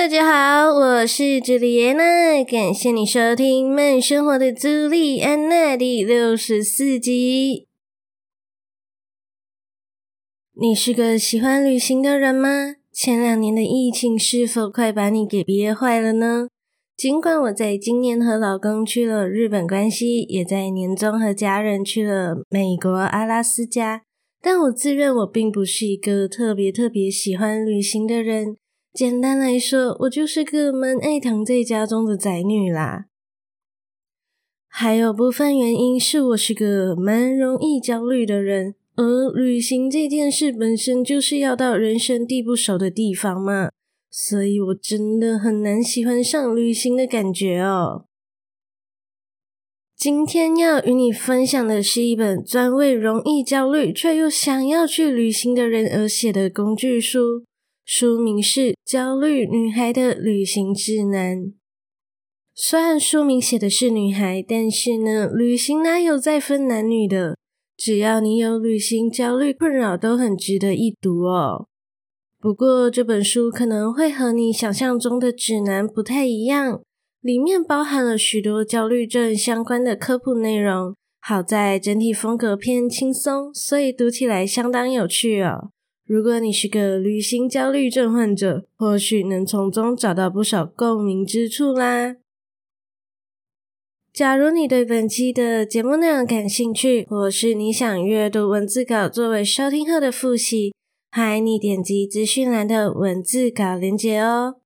大家好，我是朱莉安娜，感谢你收听《慢生活的朱莉安娜》第六十四集。你是个喜欢旅行的人吗？前两年的疫情是否快把你给憋坏了呢？尽管我在今年和老公去了日本关西，也在年终和家人去了美国阿拉斯加，但我自认我并不是一个特别特别喜欢旅行的人。简单来说，我就是个蛮爱躺在家中的宅女啦。还有部分原因是我是个蛮容易焦虑的人，而旅行这件事本身就是要到人生地不熟的地方嘛，所以我真的很难喜欢上旅行的感觉哦。今天要与你分享的是一本专为容易焦虑却又想要去旅行的人而写的工具书。书名是《焦虑女孩的旅行指南》。虽然书名写的是女孩，但是呢，旅行哪有再分男女的？只要你有旅行焦虑困扰，都很值得一读哦。不过这本书可能会和你想象中的指南不太一样，里面包含了许多焦虑症相关的科普内容。好在整体风格偏轻松，所以读起来相当有趣哦。如果你是个旅行焦虑症患者，或许能从中找到不少共鸣之处啦。假如你对本期的节目内容感兴趣，或是你想阅读文字稿作为收听后的复习，欢迎你点击资讯栏的文字稿连结哦。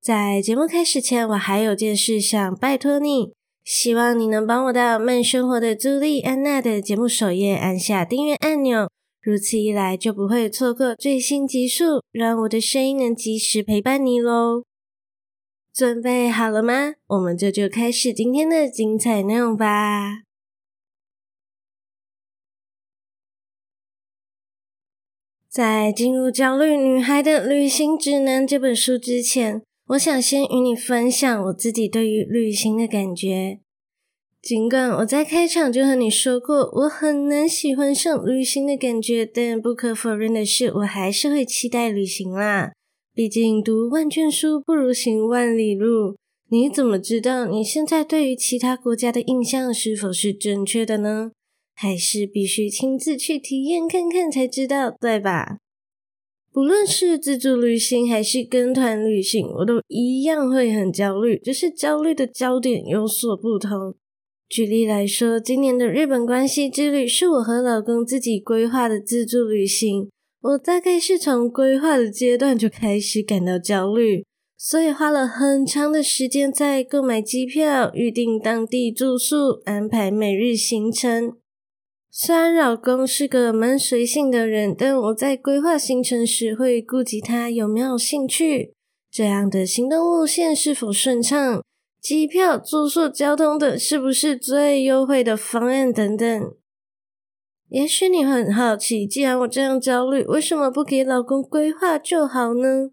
在节目开始前，我还有件事想拜托你，希望你能帮我到慢生活的朱莉安娜的节目首页按下订阅按钮。如此一来，就不会错过最新集数，让我的声音能及时陪伴你喽。准备好了吗？我们这就开始今天的精彩内容吧。在进入《焦虑女孩的旅行指南》这本书之前，我想先与你分享我自己对于旅行的感觉。尽管我在开场就和你说过，我很难喜欢上旅行的感觉，但不可否认的是，我还是会期待旅行啦。毕竟读万卷书不如行万里路。你怎么知道你现在对于其他国家的印象是否是正确的呢？还是必须亲自去体验看看才知道，对吧？不论是自助旅行还是跟团旅行，我都一样会很焦虑，只是焦虑的焦点有所不同。举例来说，今年的日本关西之旅是我和老公自己规划的自助旅行。我大概是从规划的阶段就开始感到焦虑，所以花了很长的时间在购买机票、预订当地住宿、安排每日行程。虽然老公是个蛮随性的人，但我在规划行程时会顾及他有没有兴趣，这样的行动路线是否顺畅。机票、住宿、交通等是不是最优惠的方案等等？也许你很好奇，既然我这样焦虑，为什么不给老公规划就好呢？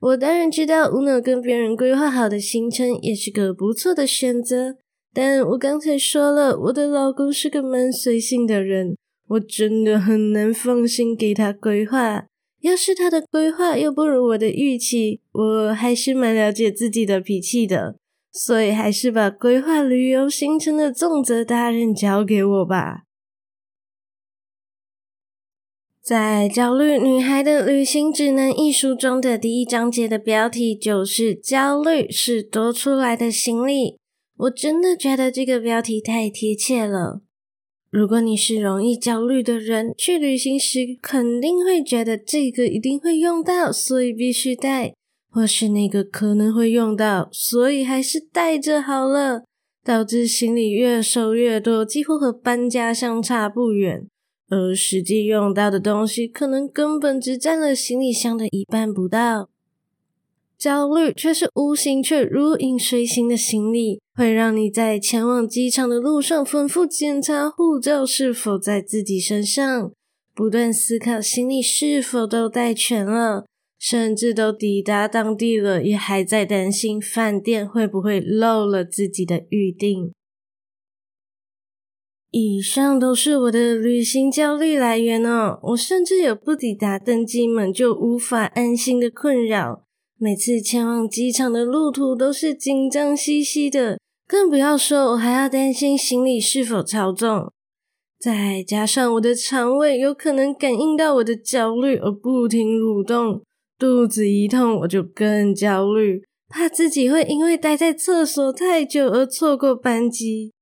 我当然知道，无脑跟别人规划好的行程也是个不错的选择。但我刚才说了，我的老公是个蛮随性的人，我真的很难放心给他规划。要是他的规划又不如我的预期，我还是蛮了解自己的脾气的。所以还是把规划旅游行程的重责大任交给我吧。在《焦虑女孩的旅行指南》一书中的第一章节的标题就是“焦虑是多出来的行李”。我真的觉得这个标题太贴切了。如果你是容易焦虑的人，去旅行时肯定会觉得这个一定会用到，所以必须带。或是那个可能会用到，所以还是带着好了，导致行李越收越多，几乎和搬家相差不远。而实际用到的东西，可能根本只占了行李箱的一半不到。焦虑却是无形却如影随形的行李，会让你在前往机场的路上反复检查护照是否在自己身上，不断思考行李是否都带全了，甚至都抵达当地了，也还在担心饭店会不会漏了自己的预订。以上都是我的旅行焦虑来源哦，我甚至有不抵达登机门就无法安心的困扰，每次前往机场的路途都是紧张兮兮的。更不要说，我还要担心行李是否超重，再加上我的肠胃有可能感应到我的焦虑而不停蠕动，肚子一痛我就更焦虑，怕自己会因为待在厕所太久而错过班机。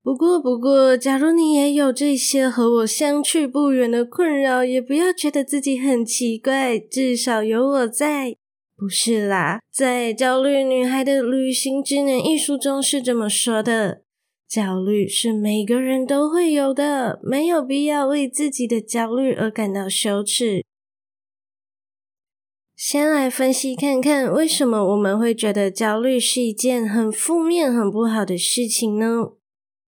不过，不过，假如你也有这些和我相去不远的困扰，也不要觉得自己很奇怪，至少有我在。不是啦，在《焦虑女孩的旅行指南》一书中是这么说的：焦虑是每个人都会有的，没有必要为自己的焦虑而感到羞耻。先来分析看看，为什么我们会觉得焦虑是一件很负面、很不好的事情呢？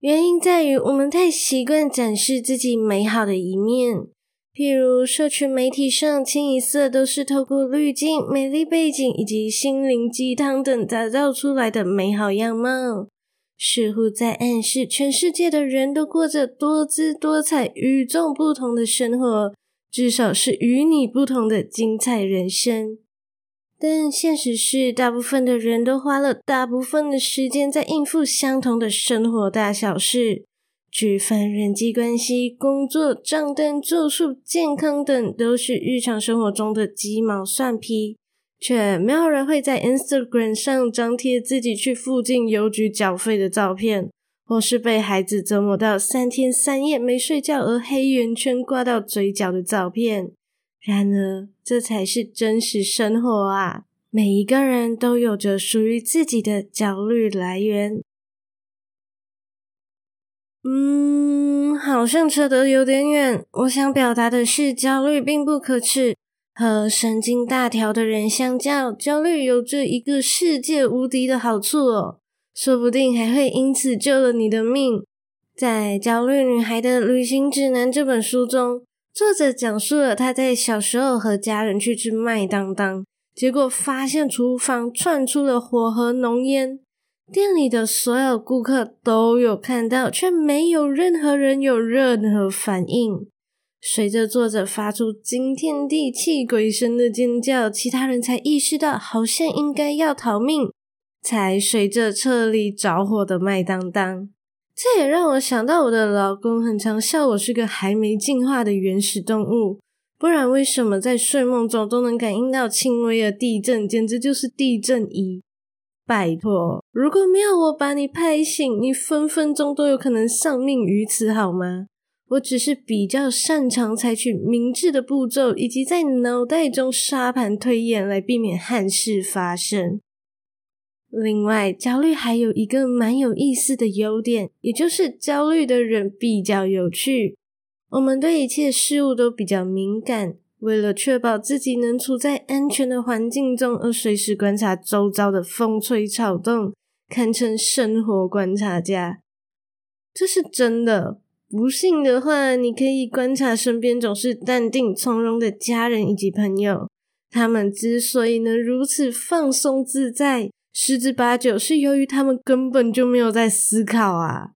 原因在于我们太习惯展示自己美好的一面。譬如，社群媒体上清一色都是透过滤镜、美丽背景以及心灵鸡汤等打造出来的美好样貌，似乎在暗示全世界的人都过着多姿多彩、与众不同的生活，至少是与你不同的精彩人生。但现实是，大部分的人都花了大部分的时间在应付相同的生活大小事。举凡人际关系、工作、账单、住宿、健康等，都是日常生活中的鸡毛蒜皮，却没有人会在 Instagram 上张贴自己去附近邮局缴费的照片，或是被孩子折磨到三天三夜没睡觉而黑眼圈挂到嘴角的照片。然而，这才是真实生活啊！每一个人都有着属于自己的焦虑来源。嗯，好像扯得有点远。我想表达的是，焦虑并不可耻。和神经大条的人相较，焦虑有着一个世界无敌的好处哦，说不定还会因此救了你的命。在《焦虑女孩的旅行指南》这本书中，作者讲述了他在小时候和家人去吃麦当当，结果发现厨房窜出了火和浓烟。店里的所有顾客都有看到，却没有任何人有任何反应。随着作者发出惊天地泣鬼神的尖叫，其他人才意识到好像应该要逃命，才随着撤离着火的麦当当。这也让我想到我的老公，很常笑我是个还没进化的原始动物。不然为什么在睡梦中都能感应到轻微的地震，简直就是地震仪。拜托，如果没有我把你拍醒，你分分钟都有可能丧命于此，好吗？我只是比较擅长采取明智的步骤，以及在脑袋中沙盘推演来避免憾事发生。另外，焦虑还有一个蛮有意思的优点，也就是焦虑的人比较有趣。我们对一切事物都比较敏感。为了确保自己能处在安全的环境中，而随时观察周遭的风吹草动，堪称生活观察家。这是真的。不信的话，你可以观察身边总是淡定从容的家人以及朋友，他们之所以能如此放松自在，十之八九是由于他们根本就没有在思考啊。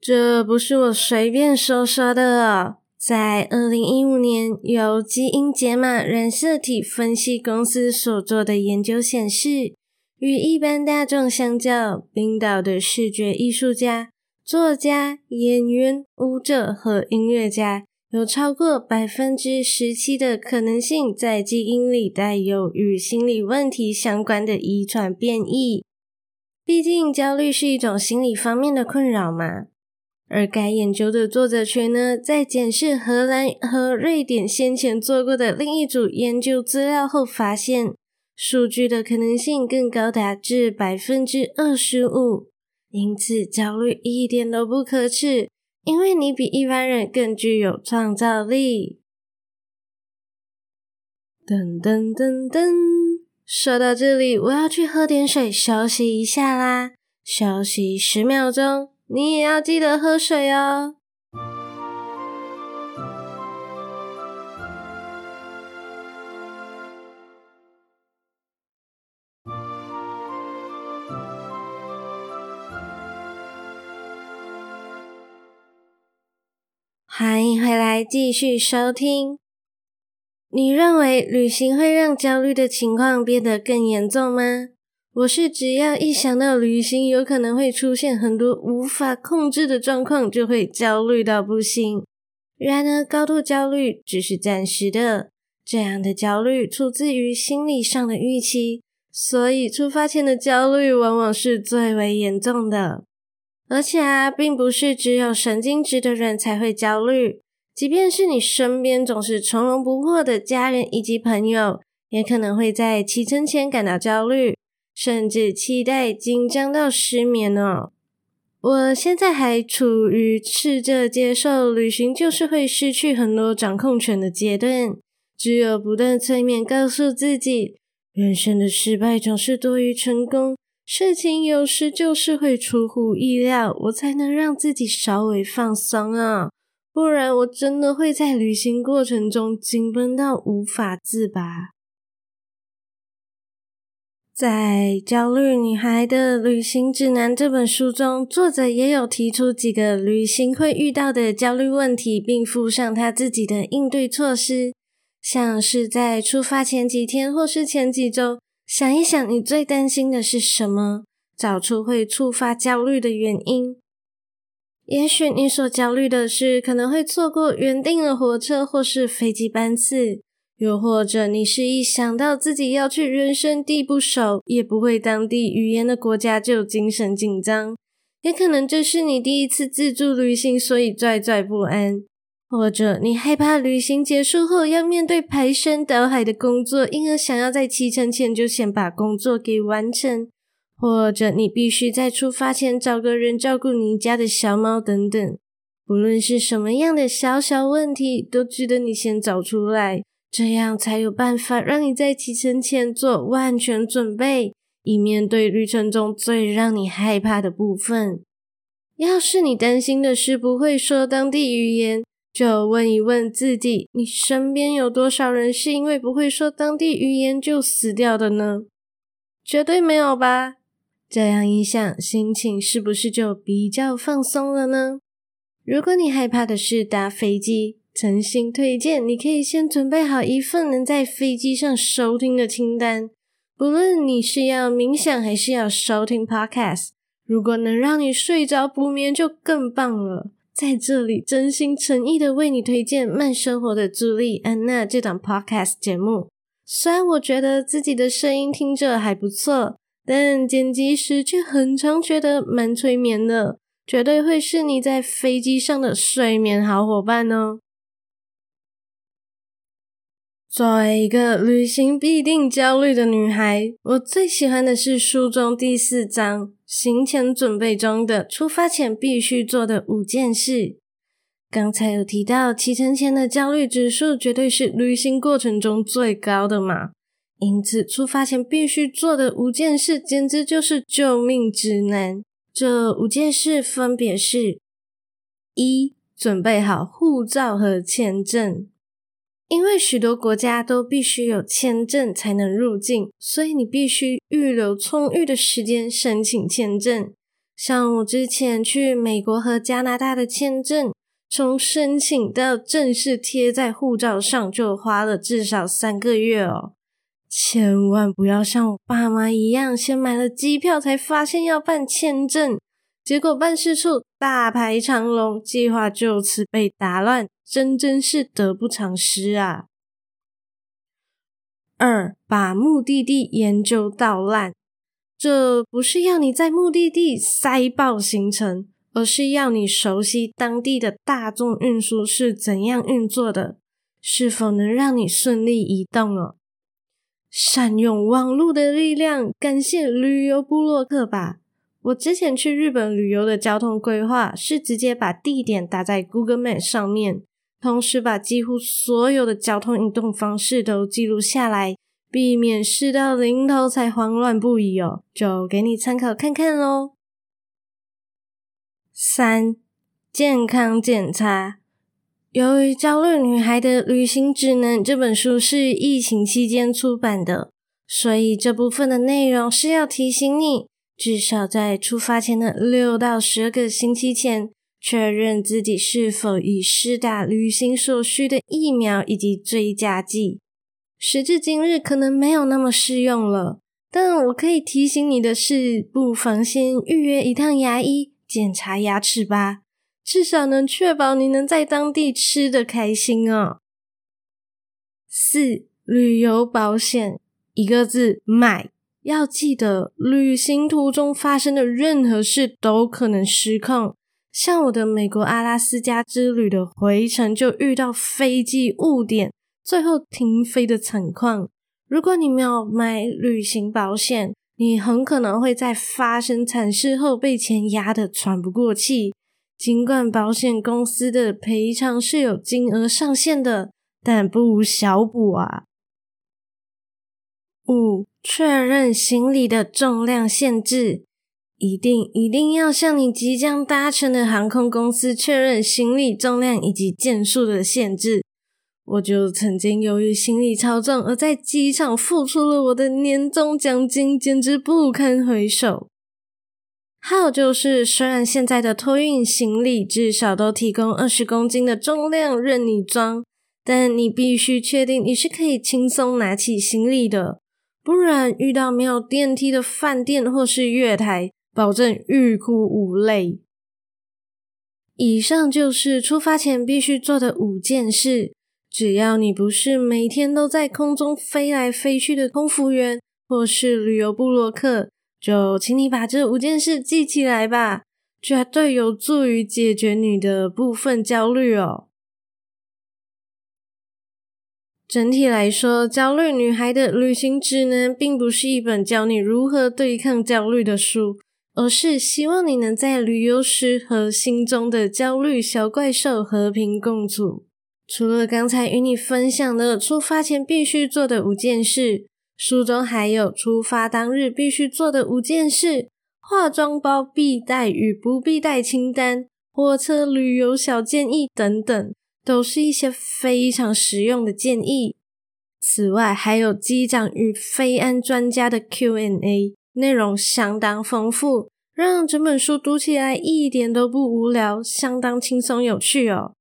这不是我随便说说的。在二零一五年，由基因解码染色体分析公司所做的研究显示，与一般大众相较，冰岛的视觉艺术家、作家、演员、舞者和音乐家有超过百分之十七的可能性在基因里带有与心理问题相关的遗传变异。毕竟，焦虑是一种心理方面的困扰嘛。而该研究的作者群呢，在检视荷兰和瑞典先前做过的另一组研究资料后，发现数据的可能性更高达至百分之二十五。因此，焦虑一点都不可耻，因为你比一般人更具有创造力。噔噔噔噔，说到这里，我要去喝点水休息一下啦。休息十秒钟，你也要记得喝水哦。迎回来，继续收听。你认为旅行会让焦虑的情况变得更严重吗？我是只要一想到旅行有可能会出现很多无法控制的状况，就会焦虑到不行。然而，高度焦虑只是暂时的，这样的焦虑出自于心理上的预期，所以出发前的焦虑往往是最为严重的。而且啊，并不是只有神经质的人才会焦虑。即便是你身边总是从容不迫的家人以及朋友，也可能会在启程前感到焦虑，甚至期待紧张到失眠哦。我现在还处于试着接受旅行就是会失去很多掌控权的阶段，只有不断催眠告诉自己，人生的失败总是多于成功，事情有时就是会出乎意料，我才能让自己稍微放松啊。不然，我真的会在旅行过程中紧绷到无法自拔。在《焦虑女孩的旅行指南》这本书中，作者也有提出几个旅行会遇到的焦虑问题，并附上他自己的应对措施。像是在出发前几天或是前几周，想一想你最担心的是什么，找出会触发焦虑的原因。也许你所焦虑的是可能会错过原定的火车或是飞机班次，又或者你是一想到自己要去人生地不熟也不会当地语言的国家就精神紧张，也可能这是你第一次自助旅行，所以惴惴不安，或者你害怕旅行结束后要面对排山倒海的工作，因而想要在启程前就先把工作给完成。或者你必须在出发前找个人照顾你家的小猫等等，不论是什么样的小小问题，都值得你先找出来，这样才有办法让你在启程前做万全准备，以面对旅程中最让你害怕的部分。要是你担心的是不会说当地语言，就问一问自己：你身边有多少人是因为不会说当地语言就死掉的呢？绝对没有吧。这样一想，心情是不是就比较放松了呢？如果你害怕的是搭飞机，诚心推荐你可以先准备好一份能在飞机上收听的清单。不论你是要冥想还是要收听 Podcast，如果能让你睡着补眠就更棒了。在这里，真心诚意的为你推荐慢生活的朱莉安娜这档 Podcast 节目。虽然我觉得自己的声音听着还不错。但剪辑时却很常觉得蛮催眠的，绝对会是你在飞机上的睡眠好伙伴哦。作为一个旅行必定焦虑的女孩，我最喜欢的是书中第四章“行前准备中的出发前必须做的五件事”。刚才有提到，启程前的焦虑指数绝对是旅行过程中最高的嘛。因此，出发前必须做的五件事，简直就是救命指南。这五件事分别是：一、准备好护照和签证，因为许多国家都必须有签证才能入境，所以你必须预留充裕的时间申请签证。像我之前去美国和加拿大的签证，从申请到正式贴在护照上，就花了至少三个月哦。千万不要像我爸妈一样，先买了机票才发现要办签证，结果办事处大排长龙，计划就此被打乱，真真是得不偿失啊！二，把目的地研究到烂，这不是要你在目的地塞爆行程，而是要你熟悉当地的大众运输是怎样运作的，是否能让你顺利移动哦。善用网络的力量，感谢旅游部落客吧。我之前去日本旅游的交通规划是直接把地点打在 Google Map 上面，同时把几乎所有的交通移动方式都记录下来，避免事到临头才慌乱不已哦，就给你参考看看喽。三、健康检查。由于《焦虑女孩的旅行指南》这本书是疫情期间出版的，所以这部分的内容是要提醒你，至少在出发前的六到十个星期前，确认自己是否已施打旅行所需的疫苗以及追加剂。时至今日，可能没有那么适用了，但我可以提醒你的是，不妨先预约一趟牙医检查牙齿吧，至少能确保你能在当地吃得开心哦。四、旅游保险，一个字，买。要记得，旅行途中发生的任何事都可能失控。像我的美国阿拉斯加之旅的回程，就遇到飞机误点。最后停飞的惨况，如果你没有买旅行保险，你很可能会在发生惨事后被钱压得喘不过气。尽管保险公司的赔偿是有金额上限的，但不无小补啊。五、确认行李的重量限制，一定一定要向你即将搭乘的航空公司确认行李重量以及件数的限制。我就曾经由于行李超重而在机场付出了我的年终奖金，简直不堪回首。还有就是，虽然现在的托运行李至少都提供二十公斤的重量任你装，但你必须确定你是可以轻松拿起行李的，不然遇到没有电梯的饭店或是月台，保证欲哭无泪。以上就是出发前必须做的五件事。只要你不是每天都在空中飞来飞去的空服员，或是旅游部落客，就请你把这五件事记起来吧，绝对有助于解决你的部分焦虑哦。整体来说，《焦虑女孩的旅行指南》并不是一本教你如何对抗焦虑的书，而是希望你能在旅游时和心中的焦虑小怪兽和平共处。除了刚才与你分享的出发前必须做的五件事，书中还有出发当日必须做的五件事、化妆包必带与不必带清单、火车旅游小建议等等，都是一些非常实用的建议。此外，还有机长与飞安专家的 Q&A，内容相当丰富，让整本书读起来一点都不无聊，相当轻松有趣哦。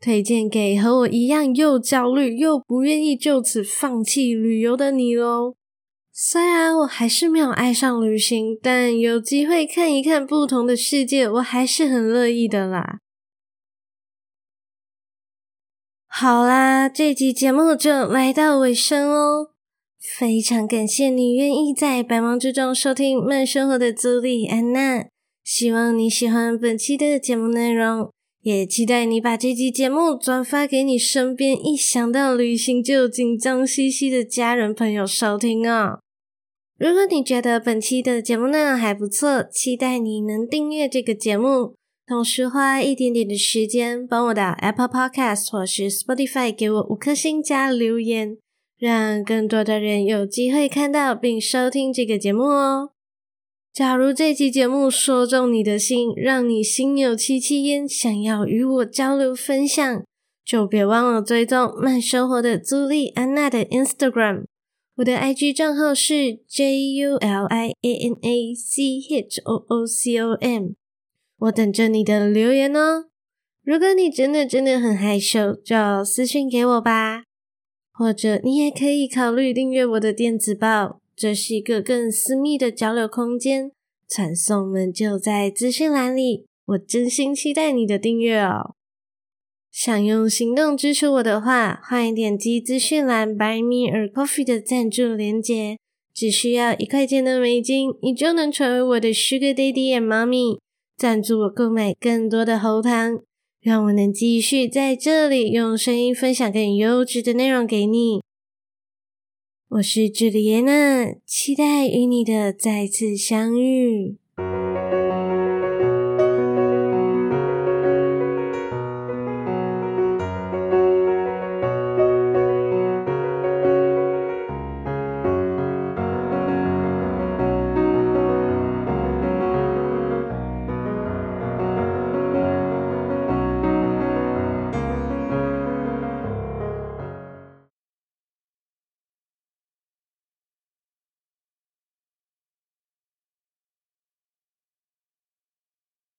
推荐给和我一样又焦虑又不愿意就此放弃旅游的你喽。虽然我还是没有爱上旅行，但有机会看一看不同的世界，我还是很乐意的啦。好啦，这集节目就来到尾声哦。非常感谢你愿意在百忙之中收听慢生活的朱莉安娜，希望你喜欢本期的节目内容。也期待你把这集节目转发给你身边一想到旅行就紧张兮兮的家人朋友收听哦。如果你觉得本期的节目内容还不错，期待你能订阅这个节目，同时花一点点的时间帮我到 Apple Podcast 或是 Spotify 给我五颗星加留言，让更多的人有机会看到并收听这个节目哦。假如这期节目说中你的心，让你心有戚戚焉，想要与我交流分享，就别忘了追踪慢生活的朱莉安娜的 Instagram。我的 IG 账号是 JulianaChooCom，我等着你的留言哦。如果你真的真的很害羞，就私讯给我吧。或者你也可以考虑订阅我的电子报。这是一个更私密的交流空间，传送门就在资讯栏里。我真心期待你的订阅哦！想用行动支持我的话，欢迎点击资讯栏 Buy Me a Coffee 的赞助连结，只需要一块钱的美金，你就能成为我的 Sugar Daddy and Mommy，赞助我购买更多的喉糖，让我能继续在这里用声音分享更优质的内容给你。我是朱莉安娜，期待与你的再次相遇。